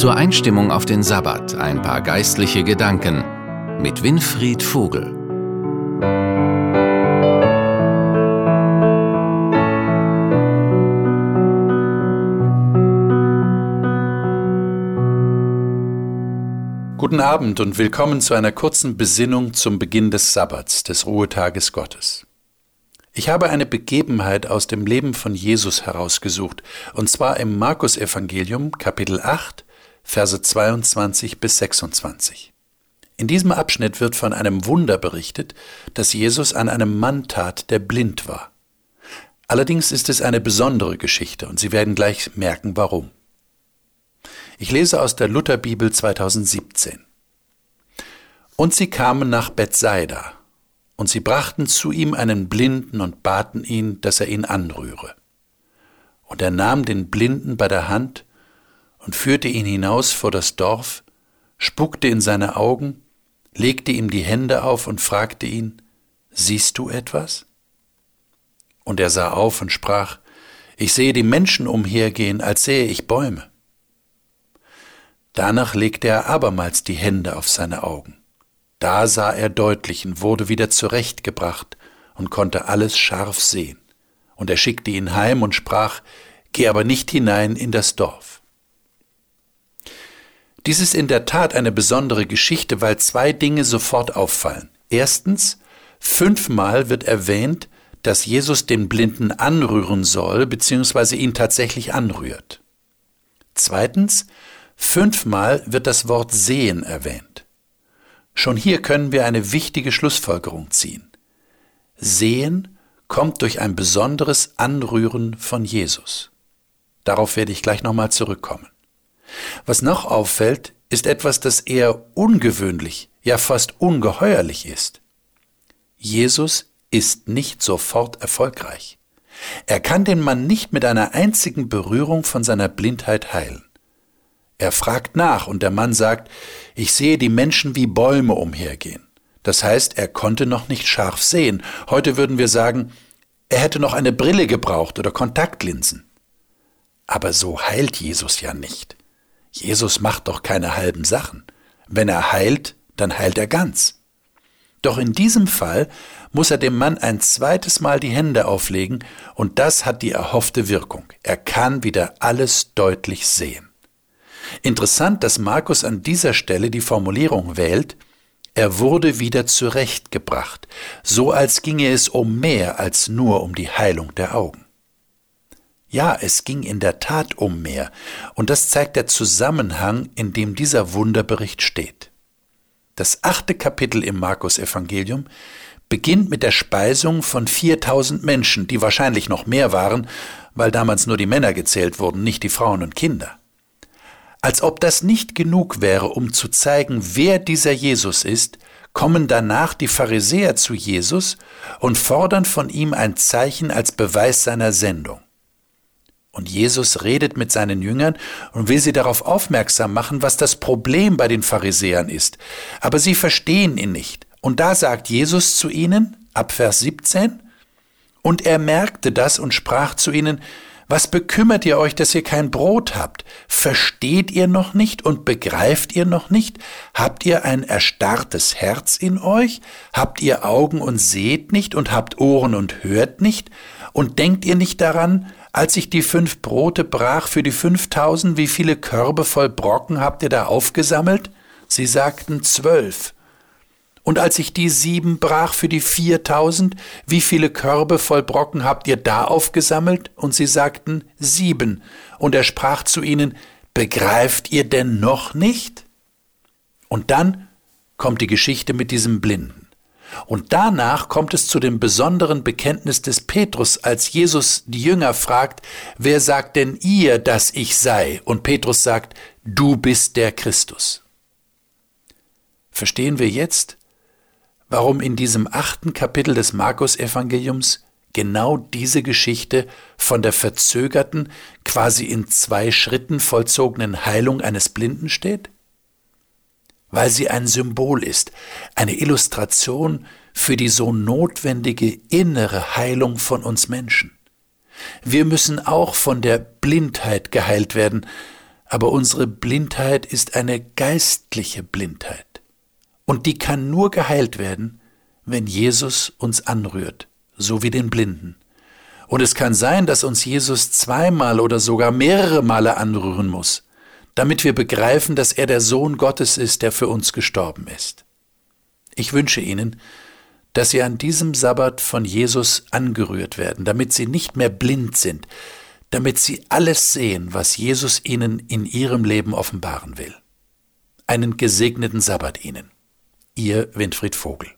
Zur Einstimmung auf den Sabbat ein paar geistliche Gedanken mit Winfried Vogel. Guten Abend und willkommen zu einer kurzen Besinnung zum Beginn des Sabbats, des Ruhetages Gottes. Ich habe eine Begebenheit aus dem Leben von Jesus herausgesucht, und zwar im Markus-Evangelium, Kapitel 8, Verse 22 bis 26. In diesem Abschnitt wird von einem Wunder berichtet, das Jesus an einem Mann tat, der blind war. Allerdings ist es eine besondere Geschichte, und Sie werden gleich merken, warum. Ich lese aus der Lutherbibel 2017. Und sie kamen nach Bethsaida, und sie brachten zu ihm einen Blinden und baten ihn, dass er ihn anrühre. Und er nahm den Blinden bei der Hand und führte ihn hinaus vor das Dorf, spuckte in seine Augen, legte ihm die Hände auf und fragte ihn, Siehst du etwas? Und er sah auf und sprach, Ich sehe die Menschen umhergehen, als sähe ich Bäume. Danach legte er abermals die Hände auf seine Augen. Da sah er deutlich und wurde wieder zurechtgebracht und konnte alles scharf sehen. Und er schickte ihn heim und sprach, Geh aber nicht hinein in das Dorf. Dies ist in der Tat eine besondere Geschichte, weil zwei Dinge sofort auffallen. Erstens, fünfmal wird erwähnt, dass Jesus den Blinden anrühren soll, beziehungsweise ihn tatsächlich anrührt. Zweitens, fünfmal wird das Wort sehen erwähnt. Schon hier können wir eine wichtige Schlussfolgerung ziehen. Sehen kommt durch ein besonderes Anrühren von Jesus. Darauf werde ich gleich nochmal zurückkommen. Was noch auffällt, ist etwas, das eher ungewöhnlich, ja fast ungeheuerlich ist. Jesus ist nicht sofort erfolgreich. Er kann den Mann nicht mit einer einzigen Berührung von seiner Blindheit heilen. Er fragt nach und der Mann sagt, ich sehe die Menschen wie Bäume umhergehen. Das heißt, er konnte noch nicht scharf sehen. Heute würden wir sagen, er hätte noch eine Brille gebraucht oder Kontaktlinsen. Aber so heilt Jesus ja nicht. Jesus macht doch keine halben Sachen. Wenn er heilt, dann heilt er ganz. Doch in diesem Fall muss er dem Mann ein zweites Mal die Hände auflegen, und das hat die erhoffte Wirkung. Er kann wieder alles deutlich sehen. Interessant, dass Markus an dieser Stelle die Formulierung wählt, er wurde wieder zurechtgebracht, so als ginge es um mehr als nur um die Heilung der Augen. Ja, es ging in der Tat um mehr, und das zeigt der Zusammenhang, in dem dieser Wunderbericht steht. Das achte Kapitel im Markus Evangelium beginnt mit der Speisung von 4000 Menschen, die wahrscheinlich noch mehr waren, weil damals nur die Männer gezählt wurden, nicht die Frauen und Kinder. Als ob das nicht genug wäre, um zu zeigen, wer dieser Jesus ist, kommen danach die Pharisäer zu Jesus und fordern von ihm ein Zeichen als Beweis seiner Sendung. Und Jesus redet mit seinen Jüngern und will sie darauf aufmerksam machen, was das Problem bei den Pharisäern ist. Aber sie verstehen ihn nicht. Und da sagt Jesus zu ihnen, ab Vers 17, und er merkte das und sprach zu ihnen, was bekümmert ihr euch, dass ihr kein Brot habt? Versteht ihr noch nicht und begreift ihr noch nicht? Habt ihr ein erstarrtes Herz in euch? Habt ihr Augen und seht nicht und habt Ohren und hört nicht? Und denkt ihr nicht daran, als ich die fünf Brote brach für die fünftausend, wie viele Körbe voll Brocken habt ihr da aufgesammelt? Sie sagten zwölf. Und als ich die sieben brach für die viertausend, wie viele Körbe voll Brocken habt ihr da aufgesammelt? Und sie sagten sieben. Und er sprach zu ihnen, begreift ihr denn noch nicht? Und dann kommt die Geschichte mit diesem Blinden. Und danach kommt es zu dem besonderen Bekenntnis des Petrus, als Jesus die Jünger fragt, wer sagt denn ihr, dass ich sei? Und Petrus sagt, du bist der Christus. Verstehen wir jetzt, warum in diesem achten Kapitel des Markus-Evangeliums genau diese Geschichte von der verzögerten, quasi in zwei Schritten vollzogenen Heilung eines Blinden steht? Weil sie ein Symbol ist, eine Illustration für die so notwendige innere Heilung von uns Menschen. Wir müssen auch von der Blindheit geheilt werden, Aber unsere Blindheit ist eine geistliche Blindheit. Und die kann nur geheilt werden, wenn Jesus uns anrührt, so wie den Blinden. Und es kann sein, dass uns Jesus zweimal oder sogar mehrere Male anrühren muss, damit wir begreifen, dass er der Sohn Gottes ist, der für uns gestorben ist. Ich wünsche Ihnen, dass Sie an diesem Sabbat von Jesus angerührt werden, damit Sie nicht mehr blind sind, damit Sie alles sehen, was Jesus Ihnen in Ihrem Leben offenbaren will. Einen gesegneten Sabbat Ihnen. Ihr Winfried Vogel.